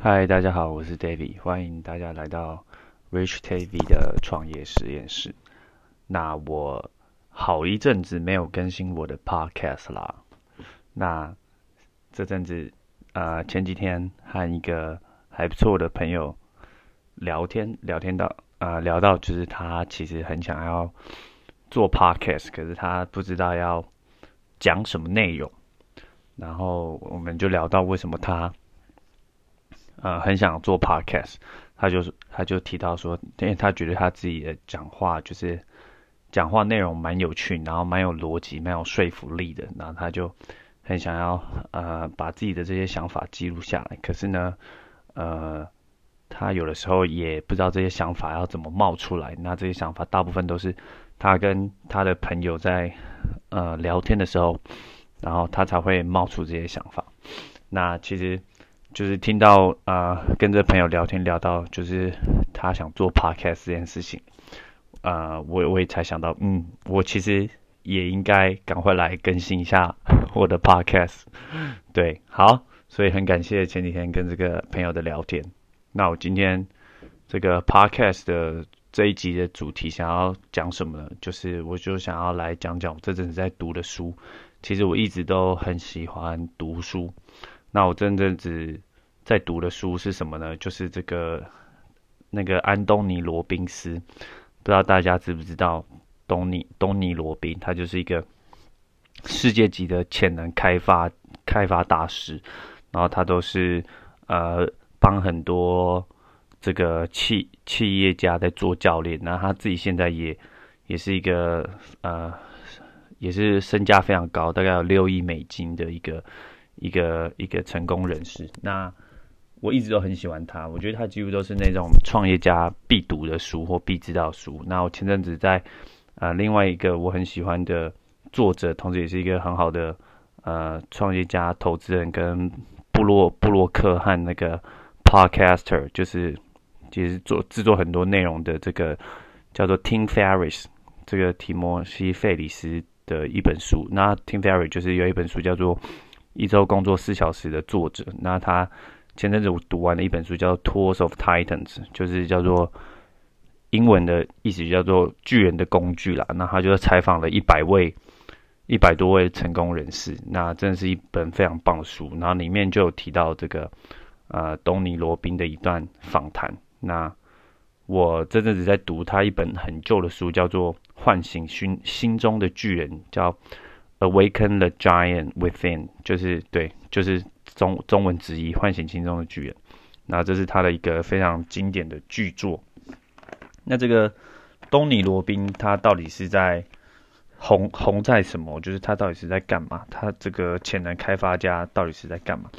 嗨，大家好，我是 David，欢迎大家来到 Rich TV 的创业实验室。那我好一阵子没有更新我的 Podcast 啦。那这阵子，呃，前几天和一个还不错的朋友聊天，聊天到，呃，聊到就是他其实很想要做 Podcast，可是他不知道要讲什么内容。然后我们就聊到为什么他。呃，很想做 podcast，他就是他就提到说，因为他觉得他自己的讲话就是讲话内容蛮有趣，然后蛮有逻辑，蛮有说服力的，然后他就很想要呃把自己的这些想法记录下来。可是呢，呃，他有的时候也不知道这些想法要怎么冒出来。那这些想法大部分都是他跟他的朋友在呃聊天的时候，然后他才会冒出这些想法。那其实。就是听到啊，跟着朋友聊天聊到，就是他想做 podcast 这件事情，啊，我我也才想到，嗯，我其实也应该赶快来更新一下我的 podcast。对，好，所以很感谢前几天跟这个朋友的聊天。那我今天这个 podcast 的这一集的主题想要讲什么呢？就是我就想要来讲讲我这阵子在读的书。其实我一直都很喜欢读书。那我这阵子在读的书是什么呢？就是这个那个安东尼罗宾斯，不知道大家知不知道东尼东尼罗宾，他就是一个世界级的潜能开发开发大师，然后他都是呃帮很多这个企企业家在做教练，那他自己现在也也是一个呃也是身价非常高，大概有六亿美金的一个。一个一个成功人士，那我一直都很喜欢他，我觉得他几乎都是那种创业家必读的书或必知道书。那我前阵子在呃另外一个我很喜欢的作者，同时也是一个很好的呃创业家、投资人跟布洛布洛克和那个 podcaster，就是其实做制作很多内容的这个叫做 Tim Ferris，这个提摩西费里斯的一本书。那 Tim Ferris 就是有一本书叫做。一周工作四小时的作者，那他前阵子我读完了一本书，叫《Tools of Titans》，就是叫做英文的意思叫做巨人的工具啦。那他就采访了一百位、一百多位成功人士，那真的是一本非常棒的书。然后里面就有提到这个呃东尼罗宾的一段访谈。那我这阵子在读他一本很旧的书，叫做《唤醒心心中的巨人》，叫。Awaken the giant within，就是对，就是中中文直译，唤醒心中的巨人。那这是他的一个非常经典的巨作。那这个东尼罗宾他到底是在红红在什么？就是他到底是在干嘛？他这个潜能开发家到底是在干嘛？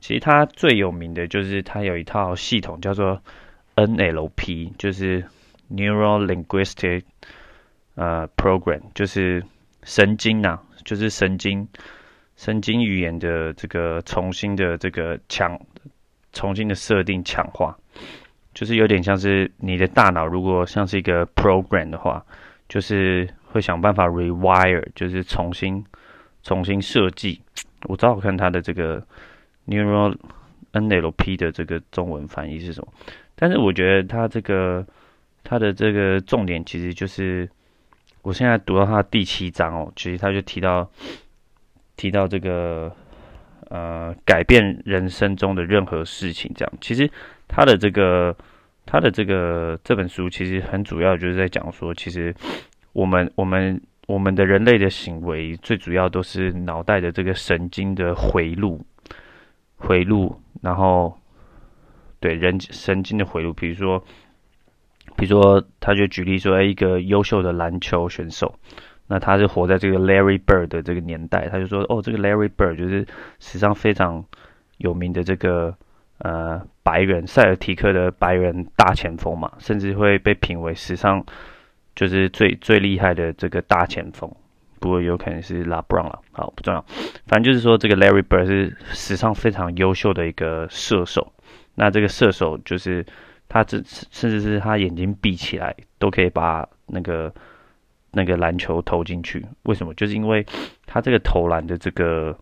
其实他最有名的就是他有一套系统叫做 NLP，就是 Neural Linguistic 呃 Program，就是神经呐。就是神经神经语言的这个重新的这个强重新的设定强化，就是有点像是你的大脑如果像是一个 program 的话，就是会想办法 rewire，就是重新重新设计。我找我看它的这个 neural NLP 的这个中文翻译是什么，但是我觉得它这个它的这个重点其实就是。我现在读到他第七章哦，其实他就提到提到这个呃改变人生中的任何事情，这样其实他的这个他的这个这本书其实很主要就是在讲说，其实我们我们我们的人类的行为最主要都是脑袋的这个神经的回路回路，然后对人神经的回路，比如说。比如说，他就举例说，哎，一个优秀的篮球选手，那他是活在这个 Larry Bird 的这个年代，他就说，哦，这个 Larry Bird 就是史上非常有名的这个呃白人塞尔提克的白人大前锋嘛，甚至会被评为史上就是最最厉害的这个大前锋。不过有可能是 LeBron 了，好不重要，反正就是说这个 Larry Bird 是史上非常优秀的一个射手。那这个射手就是。他这甚至是他眼睛闭起来都可以把那个那个篮球投进去，为什么？就是因为他这个投篮的这个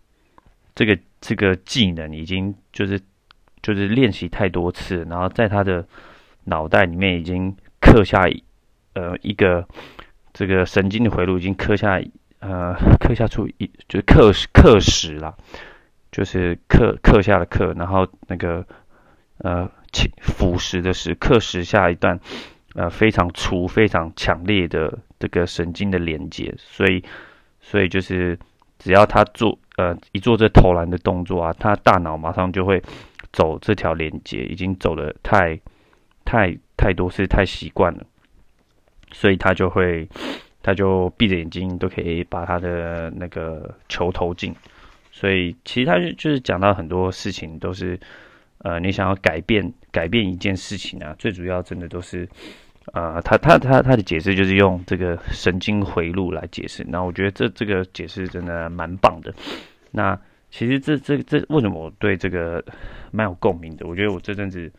这个这个技能已经就是就是练习太多次，然后在他的脑袋里面已经刻下呃一个这个神经的回路，已经刻下呃刻下出一就是刻刻石啦，就是刻刻下的刻，然后那个呃腐蚀的蚀刻石下一段呃非常粗非常强烈的这个神经的连接，所以所以就是只要他做呃一做这投篮的动作啊，他大脑马上就会。走这条连接已经走了太太太多次，太习惯了，所以他就会，他就闭着眼睛都可以把他的那个球投进。所以其实他就是讲到很多事情都是，呃，你想要改变改变一件事情啊，最主要真的都是，呃，他他他他的解释就是用这个神经回路来解释。那我觉得这这个解释真的蛮棒的。那。其实这这这为什么我对这个蛮有共鸣的？我觉得我这阵子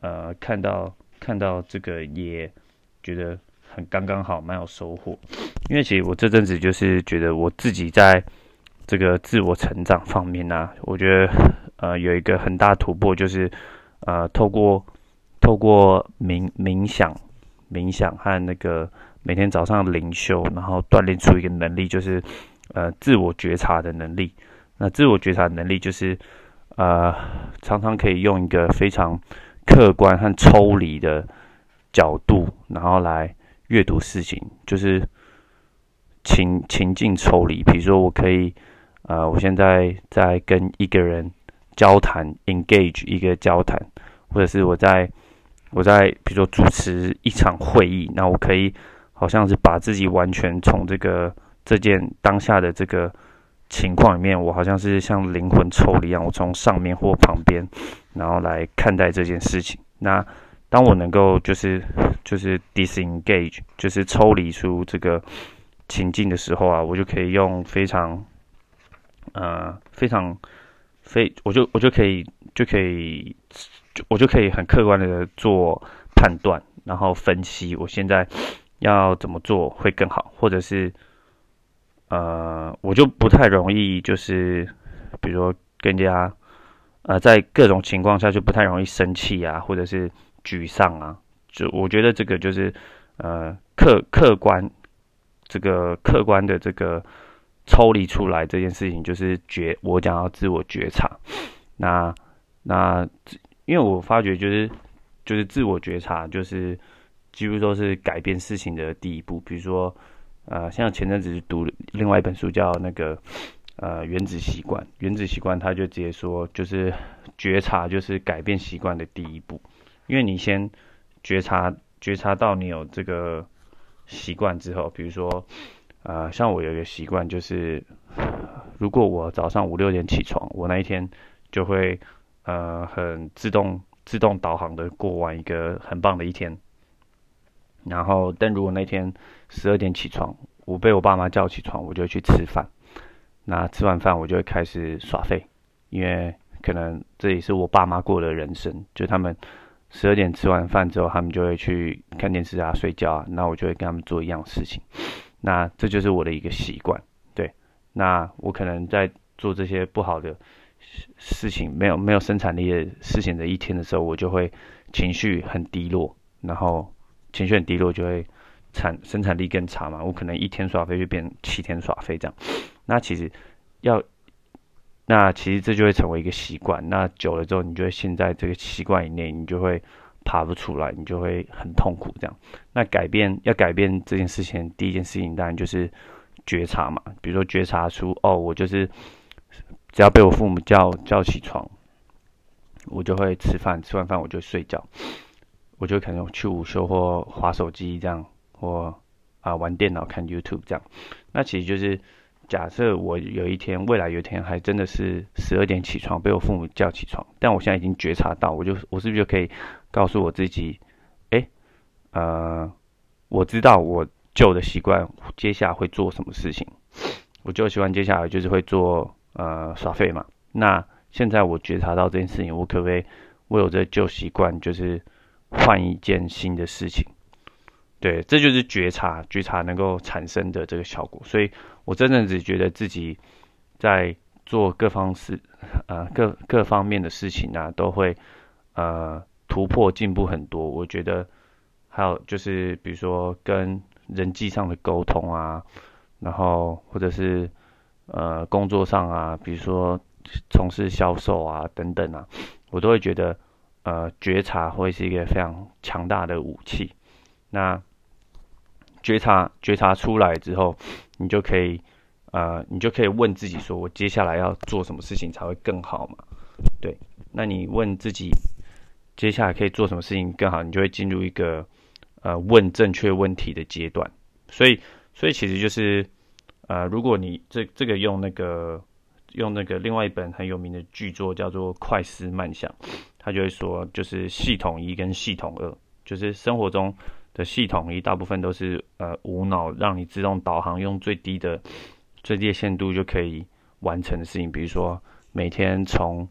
呃看到看到这个也觉得很刚刚好，蛮有收获。因为其实我这阵子就是觉得我自己在这个自我成长方面呢，我觉得呃有一个很大突破，就是呃透过透过冥冥想冥想和那个每天早上灵修，然后锻炼出一个能力，就是呃自我觉察的能力。那自我觉察能力就是，呃，常常可以用一个非常客观和抽离的角度，然后来阅读事情，就是情情境抽离。比如说，我可以，呃，我现在在跟一个人交谈，engage 一个交谈，或者是我在我在比如说主持一场会议，那我可以好像是把自己完全从这个这件当下的这个。情况里面，我好像是像灵魂抽离一样，我从上面或旁边，然后来看待这件事情。那当我能够就是就是 disengage，就是抽离出这个情境的时候啊，我就可以用非常呃非常非，我就我就可以就可以就我就可以很客观的做判断，然后分析我现在要怎么做会更好，或者是。呃，我就不太容易，就是比如说更加，呃，在各种情况下就不太容易生气啊，或者是沮丧啊。就我觉得这个就是呃客客观，这个客观的这个抽离出来这件事情，就是觉我讲要自我觉察。那那因为我发觉就是就是自我觉察，就是几乎都是改变事情的第一步。比如说。呃，像前阵子读另外一本书，叫那个呃《原子习惯》。原子习惯，他就直接说，就是觉察就是改变习惯的第一步。因为你先觉察，觉察到你有这个习惯之后，比如说，呃，像我有一个习惯，就是如果我早上五六点起床，我那一天就会呃很自动自动导航的过完一个很棒的一天。然后，但如果那天十二点起床，我被我爸妈叫起床，我就去吃饭。那吃完饭，我就会开始耍废，因为可能这也是我爸妈过的人生，就他们十二点吃完饭之后，他们就会去看电视啊、睡觉啊。那我就会跟他们做一样事情。那这就是我的一个习惯，对。那我可能在做这些不好的事情、没有没有生产力的事情的一天的时候，我就会情绪很低落，然后。情绪很低落，就会产生产力更差嘛。我可能一天耍飞就变七天耍飞这样。那其实要，那其实这就会成为一个习惯。那久了之后，你就会陷在这个习惯以内，你就会爬不出来，你就会很痛苦这样。那改变要改变这件事情，第一件事情当然就是觉察嘛。比如说觉察出哦，我就是只要被我父母叫叫起床，我就会吃饭，吃完饭我就睡觉。我就可能去午休或划手机这样，或啊玩电脑看 YouTube 这样。那其实就是假设我有一天，未来有一天还真的是十二点起床，被我父母叫起床，但我现在已经觉察到，我就我是不是就可以告诉我自己，哎，呃，我知道我旧的习惯接下来会做什么事情。我就喜欢接下来就是会做呃耍废嘛。那现在我觉察到这件事情，我可不可以为我这旧习惯就是。换一件新的事情，对，这就是觉察，觉察能够产生的这个效果。所以我真的只觉得自己在做各方事，呃，各各方面的事情啊，都会呃突破进步很多。我觉得还有就是比如说跟人际上的沟通啊，然后或者是呃工作上啊，比如说从事销售啊等等啊，我都会觉得呃觉察会是一个非常强大的武器。那觉察觉察出来之后，你就可以。呃，你就可以问自己说，我接下来要做什么事情才会更好嘛？对，那你问自己，接下来可以做什么事情更好，你就会进入一个呃问正确问题的阶段。所以，所以其实就是呃，如果你这这个用那个用那个另外一本很有名的巨作叫做《快思慢想》，他就会说，就是系统一跟系统二，就是生活中的系统一大部分都是呃无脑让你自动导航，用最低的。最低限度就可以完成的事情，比如说每天从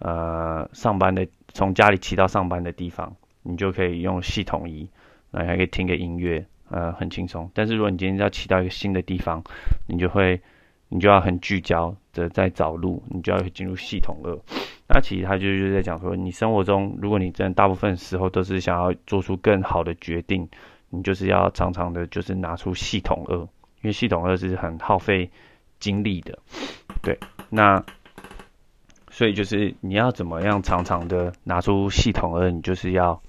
呃上班的从家里骑到上班的地方，你就可以用系统一，那还可以听个音乐，呃，很轻松。但是如果你今天要骑到一个新的地方，你就会你就要很聚焦的在找路，你就要进入系统二。那其实他就是在讲说，你生活中如果你真的大部分时候都是想要做出更好的决定，你就是要常常的就是拿出系统二。因为系统二是很耗费精力的，对，那所以就是你要怎么样常常的拿出系统二，你就是要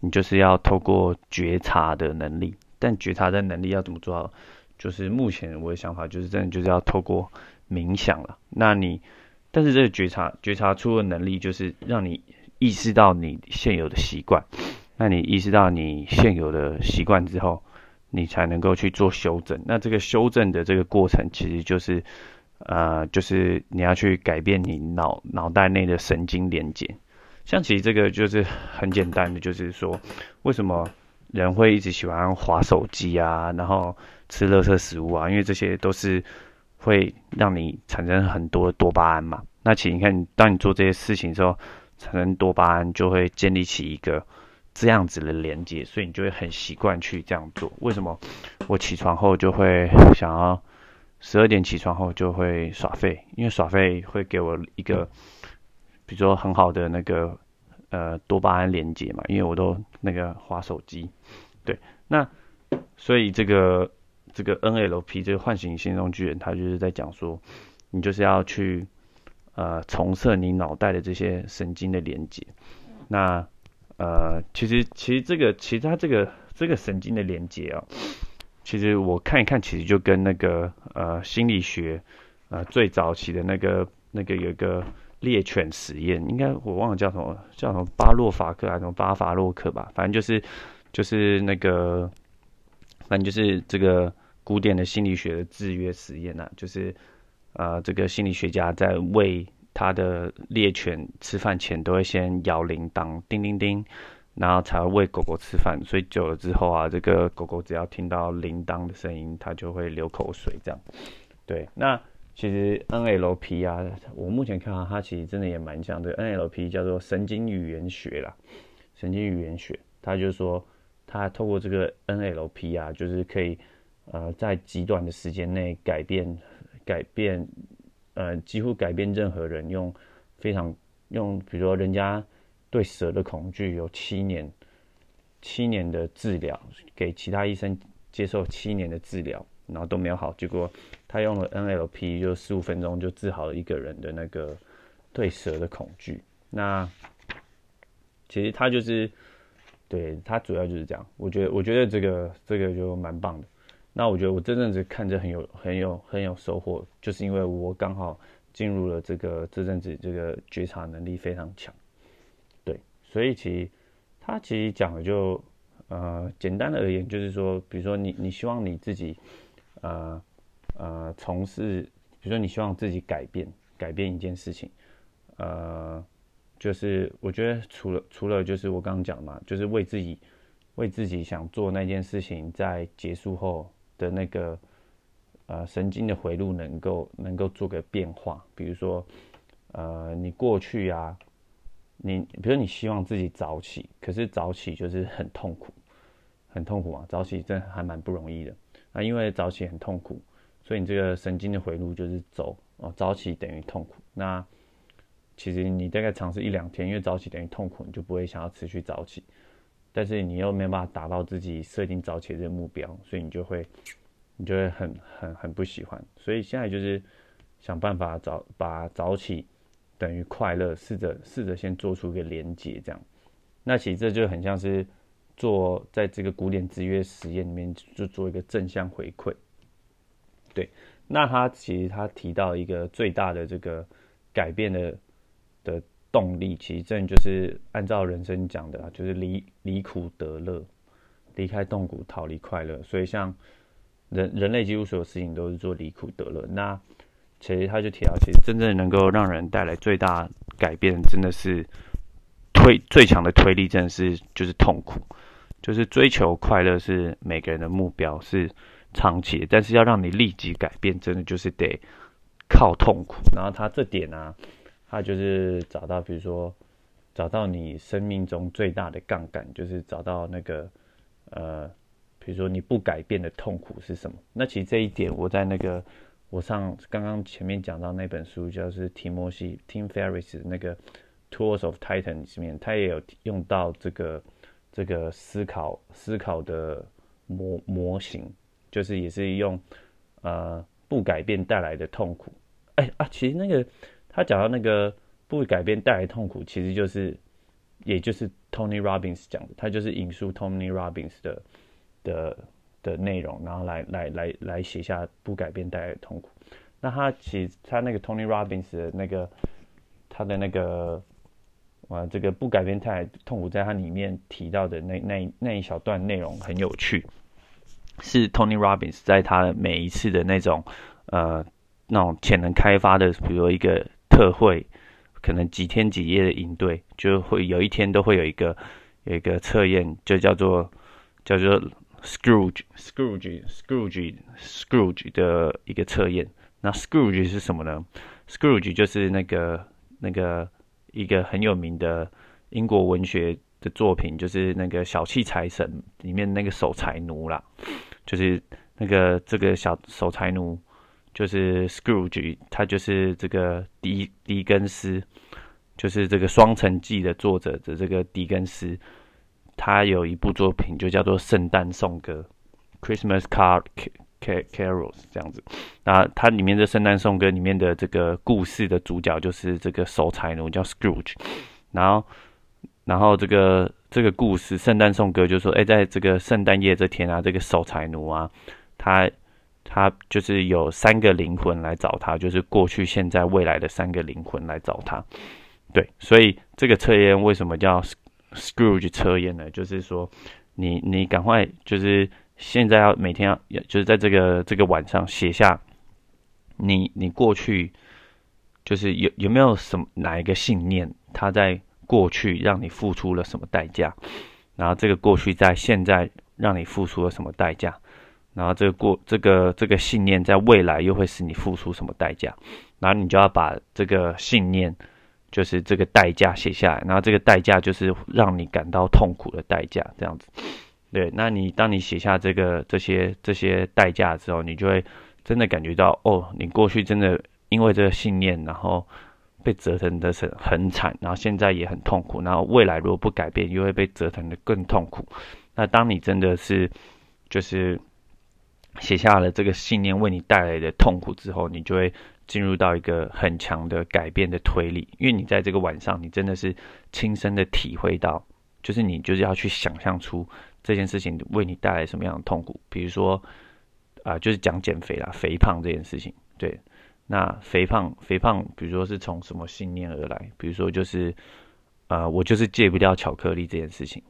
你就是要透过觉察的能力，但觉察的能力要怎么做到？就是目前我的想法就是真的就是要透过冥想了。那你但是这个觉察觉察出的能力就是让你意识到你现有的习惯，那你意识到你现有的习惯之后。你才能够去做修正。那这个修正的这个过程，其实就是，呃，就是你要去改变你脑脑袋内的神经连接。像其实这个就是很简单的，就是说，为什么人会一直喜欢划手机啊，然后吃垃圾食物啊？因为这些都是会让你产生很多多巴胺嘛。那其实你看，当你做这些事情之后，产生多巴胺就会建立起一个。这样子的连接，所以你就会很习惯去这样做。为什么我起床后就会想要十二点起床后就会耍废？因为耍废会给我一个，比如说很好的那个呃多巴胺连接嘛。因为我都那个滑手机，对。那所以这个这个 NLP 这个唤醒心中巨人，他就是在讲说，你就是要去呃重设你脑袋的这些神经的连接。那呃，其实其实这个其实它这个这个神经的连接啊，其实我看一看，其实就跟那个呃心理学呃最早期的那个那个有一个猎犬实验，应该我忘了叫什么叫什么巴洛法克还是什么巴法洛克吧，反正就是就是那个反正就是这个古典的心理学的制约实验呐，就是呃这个心理学家在喂他的猎犬吃饭前都会先摇铃铛，叮叮叮，然后才喂狗狗吃饭。所以久了之后啊，这个狗狗只要听到铃铛的声音，它就会流口水。这样，对。那其实 NLP 啊，我目前看到它其实真的也蛮像的。NLP 叫做神经语言学啦，神经语言学，它就是说，它透过这个 NLP 啊，就是可以呃在极短的时间内改变改变。呃，几乎改变任何人用非常用，比如说人家对蛇的恐惧有七年七年的治疗，给其他医生接受七年的治疗，然后都没有好，结果他用了 NLP，就十五分钟就治好了一个人的那个对蛇的恐惧。那其实他就是对他主要就是这样，我觉得我觉得这个这个就蛮棒的。那我觉得我真正是看着很有很有很有收获，就是因为我刚好进入了这个这阵子，这个觉察能力非常强，所以其实他其实讲的就呃简单的而言，就是说，比如说你你希望你自己呃呃从事，比如说你希望自己改变改变一件事情，呃，就是我觉得除了除了就是我刚刚讲嘛，就是为自己为自己想做那件事情在结束后。的那个呃神经的回路能够能够做个变化，比如说呃你过去啊，你比如你希望自己早起，可是早起就是很痛苦，很痛苦啊，早起真还蛮不容易的啊，因为早起很痛苦，所以你这个神经的回路就是走哦，早起等于痛苦。那其实你大概尝试一两天，因为早起等于痛苦，你就不会想要持续早起。但是你又没办法达到自己设定早起的目标，所以你就会，你就会很很很不喜欢。所以现在就是想办法早把早起等于快乐，试着试着先做出一个连接，这样。那其实这就很像是做在这个古典制约实验里面就做一个正向回馈。对，那他其实他提到一个最大的这个改变的的。动力其实正就是按照人生讲的，就是离离苦得乐，离开痛苦，逃离快乐。所以像人人类几乎所有事情都是做离苦得乐。那其实他就提到，其实真正能够让人带来最大改变，真的是推最强的推力，真的是就是痛苦。就是追求快乐是每个人的目标，是长期，但是要让你立即改变，真的就是得靠痛苦。然后他这点呢？他就是找到，比如说，找到你生命中最大的杠杆，就是找到那个，呃，比如说你不改变的痛苦是什么？那其实这一点，我在那个我上刚刚前面讲到那本书，就是提摩西 Tim Ferriss 那个 Tools of Titan 里面，他也有用到这个这个思考思考的模模型，就是也是用呃不改变带来的痛苦。哎啊，其实那个。他讲到那个不改变带来痛苦，其实就是，也就是 Tony Robbins 讲的，他就是引述 Tony Robbins 的的的内容，然后来来来来写下不改变带来的痛苦。那他其他那个 Tony Robbins 的那个他的那个啊，这个不改变带来痛苦，在他里面提到的那那那一小段内容很有趣，是 Tony Robbins 在他的每一次的那种呃那种潜能开发的，比如一个。特会可能几天几夜的营队，就会有一天都会有一个有一个测验，就叫做叫做 Scrooge Scrooge Scrooge Scrooge 的一个测验。那 Scrooge 是什么呢？Scrooge 就是那个那个一个很有名的英国文学的作品，就是那个小气财神里面那个守财奴啦，就是那个这个小守财奴。就是 Scrooge，他就是这个狄狄更斯，就是这个《双城记》的作者的这个狄更斯，他有一部作品就叫做《圣诞颂歌》（Christmas Car Carols） 这样子。那它里面的《圣诞颂歌》里面的这个故事的主角就是这个守财奴叫 Scrooge。然后，然后这个这个故事《圣诞颂歌》就说：哎，在这个圣诞夜这天啊，这个守财奴啊，他。他就是有三个灵魂来找他，就是过去、现在、未来的三个灵魂来找他。对，所以这个测验为什么叫 Scrooge 测验呢？就是说，你你赶快就是现在要每天要，就是在这个这个晚上写下你你过去就是有有没有什么哪一个信念，它在过去让你付出了什么代价，然后这个过去在现在让你付出了什么代价。然后这个过这个这个信念在未来又会使你付出什么代价？然后你就要把这个信念，就是这个代价写下来。然后这个代价就是让你感到痛苦的代价，这样子。对，那你当你写下这个这些这些代价之后，你就会真的感觉到哦，你过去真的因为这个信念，然后被折腾的是很惨，然后现在也很痛苦，然后未来如果不改变，又会被折腾的更痛苦。那当你真的是就是。写下了这个信念为你带来的痛苦之后，你就会进入到一个很强的改变的推理，因为你在这个晚上，你真的是亲身的体会到，就是你就是要去想象出这件事情为你带来什么样的痛苦。比如说，啊，就是讲减肥啦，肥胖这件事情。对，那肥胖，肥胖，比如说是从什么信念而来？比如说就是，呃，我就是戒不掉巧克力这件事情。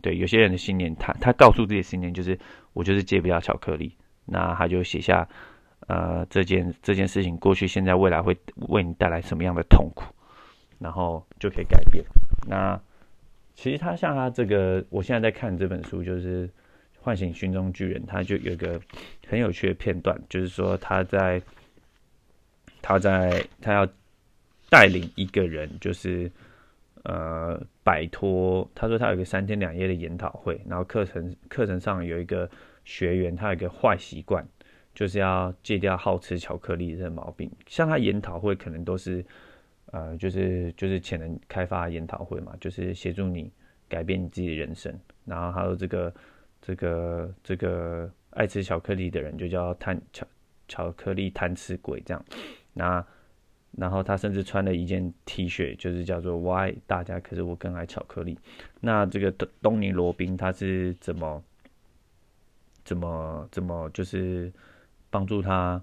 对，有些人的信念，他他告诉自己的信念就是，我就是戒不掉巧克力。那他就写下，呃，这件这件事情过去、现在、未来会为你带来什么样的痛苦，然后就可以改变。那其实他像他这个，我现在在看这本书，就是《唤醒心中巨人》，他就有一个很有趣的片段，就是说他在他在他要带领一个人，就是呃摆脱。他说他有个三天两夜的研讨会，然后课程课程上有一个。学员他有一个坏习惯，就是要戒掉好吃巧克力这个毛病。像他研讨会可能都是，呃，就是就是潜能开发研讨会嘛，就是协助你改变你自己的人生。然后还有这个这个这个爱吃巧克力的人就叫贪巧巧克力贪吃鬼这样。那然后他甚至穿了一件 T 恤，就是叫做 “Why 大家可是我更爱巧克力”。那这个东尼罗宾他是怎么怎么怎么就是帮助他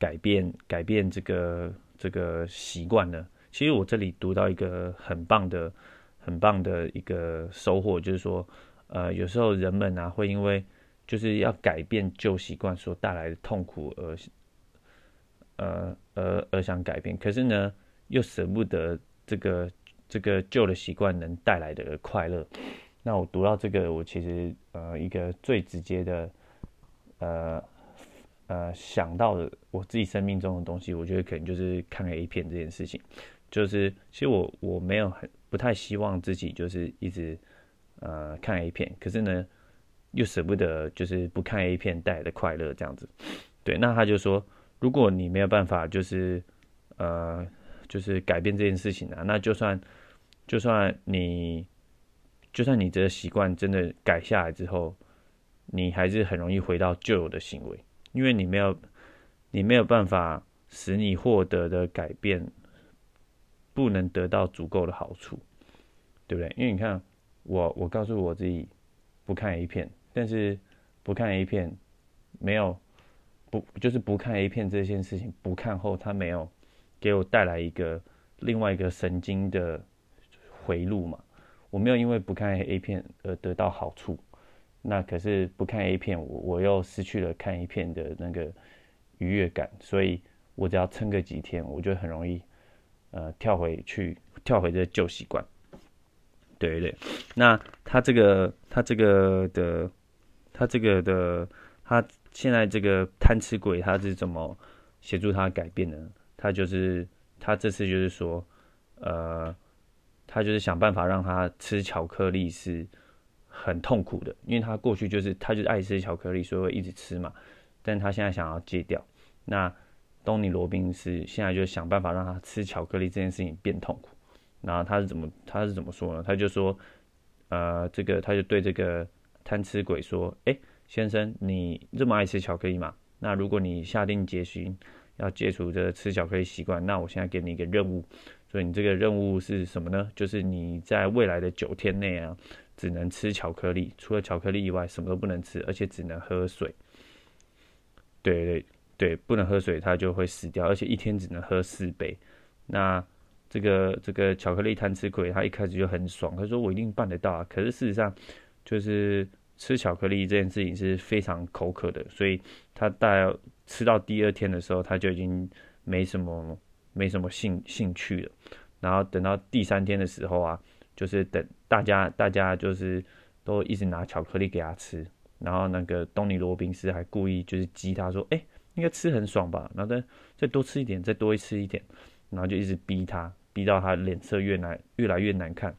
改变改变这个这个习惯呢？其实我这里读到一个很棒的很棒的一个收获，就是说，呃，有时候人们啊会因为就是要改变旧习惯所带来的痛苦而。呃，而而想改变，可是呢，又舍不得这个这个旧的习惯能带来的快乐。那我读到这个，我其实呃一个最直接的呃呃想到的我自己生命中的东西，我觉得可能就是看 A 片这件事情。就是其实我我没有很不太希望自己就是一直呃看 A 片，可是呢又舍不得就是不看 A 片带来的快乐这样子。对，那他就说。如果你没有办法，就是呃，就是改变这件事情啊，那就算就算你就算你这个习惯真的改下来之后，你还是很容易回到旧有的行为，因为你没有你没有办法使你获得的改变不能得到足够的好处，对不对？因为你看我我告诉我自己不看 A 片，但是不看 A 片没有。不就是不看 A 片这件事情，不看后他没有给我带来一个另外一个神经的回路嘛？我没有因为不看 A 片而得到好处，那可是不看 A 片，我我又失去了看 A 片的那个愉悦感，所以我只要撑个几天，我就很容易呃跳回去，跳回这旧习惯。对对，那他这个他这个的他这个的他。现在这个贪吃鬼他是怎么协助他改变呢？他就是他这次就是说，呃，他就是想办法让他吃巧克力是很痛苦的，因为他过去就是他就是爱吃巧克力，所以会一直吃嘛。但他现在想要戒掉。那东尼罗宾斯现在就想办法让他吃巧克力这件事情变痛苦。然后他是怎么他是怎么说呢？他就说，呃，这个他就对这个贪吃鬼说，哎。先生，你这么爱吃巧克力吗？那如果你下定决心要戒除这吃巧克力习惯，那我现在给你一个任务。所以你这个任务是什么呢？就是你在未来的九天内啊，只能吃巧克力，除了巧克力以外，什么都不能吃，而且只能喝水。对对对，不能喝水，它就会死掉，而且一天只能喝四杯。那这个这个巧克力贪吃鬼，他一开始就很爽，他说我一定办得到啊。可是事实上，就是。吃巧克力这件事情是非常口渴的，所以他大概吃到第二天的时候，他就已经没什么没什么兴兴趣了。然后等到第三天的时候啊，就是等大家大家就是都一直拿巧克力给他吃，然后那个东尼罗宾斯还故意就是激他说：“哎，应该吃很爽吧？然后再再多吃一点，再多吃一点。”然后就一直逼他，逼到他脸色越来越来越难看。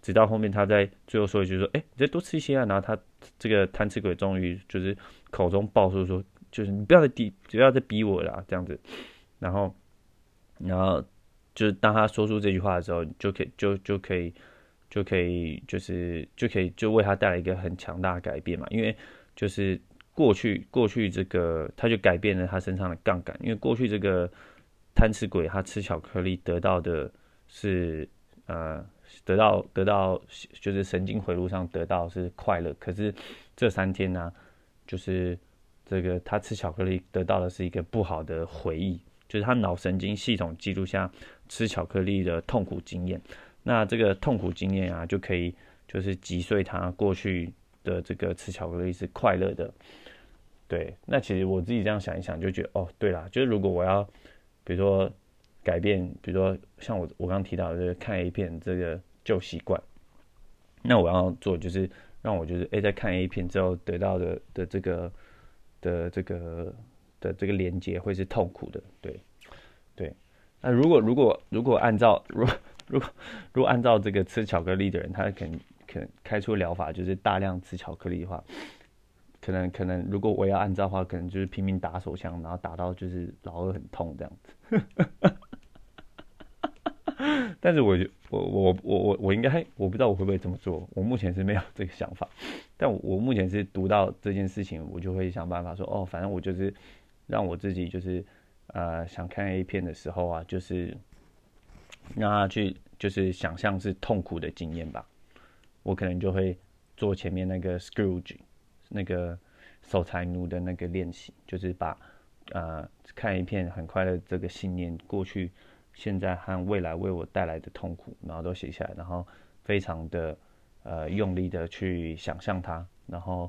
直到后面，他在最后说一句说：“哎，你再多吃一些啊！”然后他这个贪吃鬼终于就是口中爆出说：“就是你不要再逼，不要再逼我了。”这样子，然后，然后就是当他说出这句话的时候，就可以就就可以就可以就是就可以就为他带来一个很强大的改变嘛。因为就是过去过去这个他就改变了他身上的杠杆，因为过去这个贪吃鬼他吃巧克力得到的是呃。得到得到就是神经回路上得到是快乐，可是这三天呢，就是这个他吃巧克力得到的是一个不好的回忆，就是他脑神经系统记录下吃巧克力的痛苦经验。那这个痛苦经验啊，就可以就是击碎他过去的这个吃巧克力是快乐的。对，那其实我自己这样想一想，就觉得哦，对啦，就是如果我要比如说。改变，比如说像我我刚刚提到的看 A 片这个旧习惯，那我要做就是让我就是哎在看 A 片之后得到的的这个的这个的这个连接会是痛苦的，对对。那如果如果如果按照如 如果如果按照这个吃巧克力的人，他肯肯开出疗法就是大量吃巧克力的话，可能可能如果我要按照的话，可能就是拼命打手枪，然后打到就是老二很痛这样子。但是我我我我我我应该我不知道我会不会这么做，我目前是没有这个想法。但我目前是读到这件事情，我就会想办法说，哦，反正我就是让我自己就是呃想看 A 片的时候啊，就是让他去就是想象是痛苦的经验吧。我可能就会做前面那个 Scrooge 那个守财奴的那个练习，就是把呃看一片很快乐这个信念过去。现在和未来为我带来的痛苦，然后都写下来，然后非常的呃用力的去想象它，然后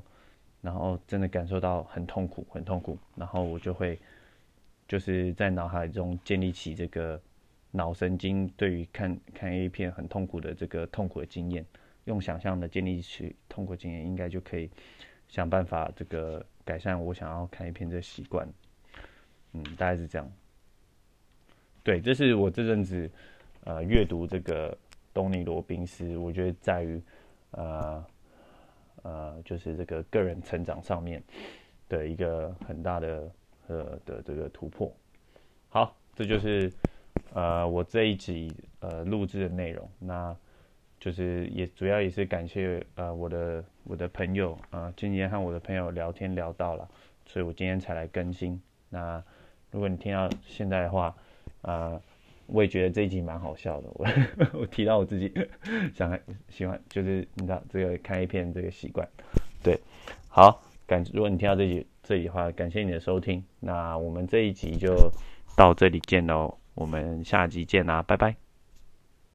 然后真的感受到很痛苦，很痛苦，然后我就会就是在脑海中建立起这个脑神经对于看看 A 片很痛苦的这个痛苦的经验，用想象的建立起痛苦经验，应该就可以想办法这个改善我想要看 A 片这习惯，嗯，大概是这样。对，这是我这阵子呃阅读这个东尼罗宾斯，我觉得在于呃呃就是这个个人成长上面的一个很大的呃的这个突破。好，这就是呃我这一集呃录制的内容。那就是也主要也是感谢呃我的我的朋友啊，今天和我的朋友聊天聊到了，所以我今天才来更新。那如果你听到现在的话，啊，我也觉得这一集蛮好笑的。我 我提到我自己想喜欢，就是你知道这个看一片这个习惯。对，好，感如果你听到这集这里的话，感谢你的收听。那我们这一集就到这里见喽，我们下集见啦，拜拜。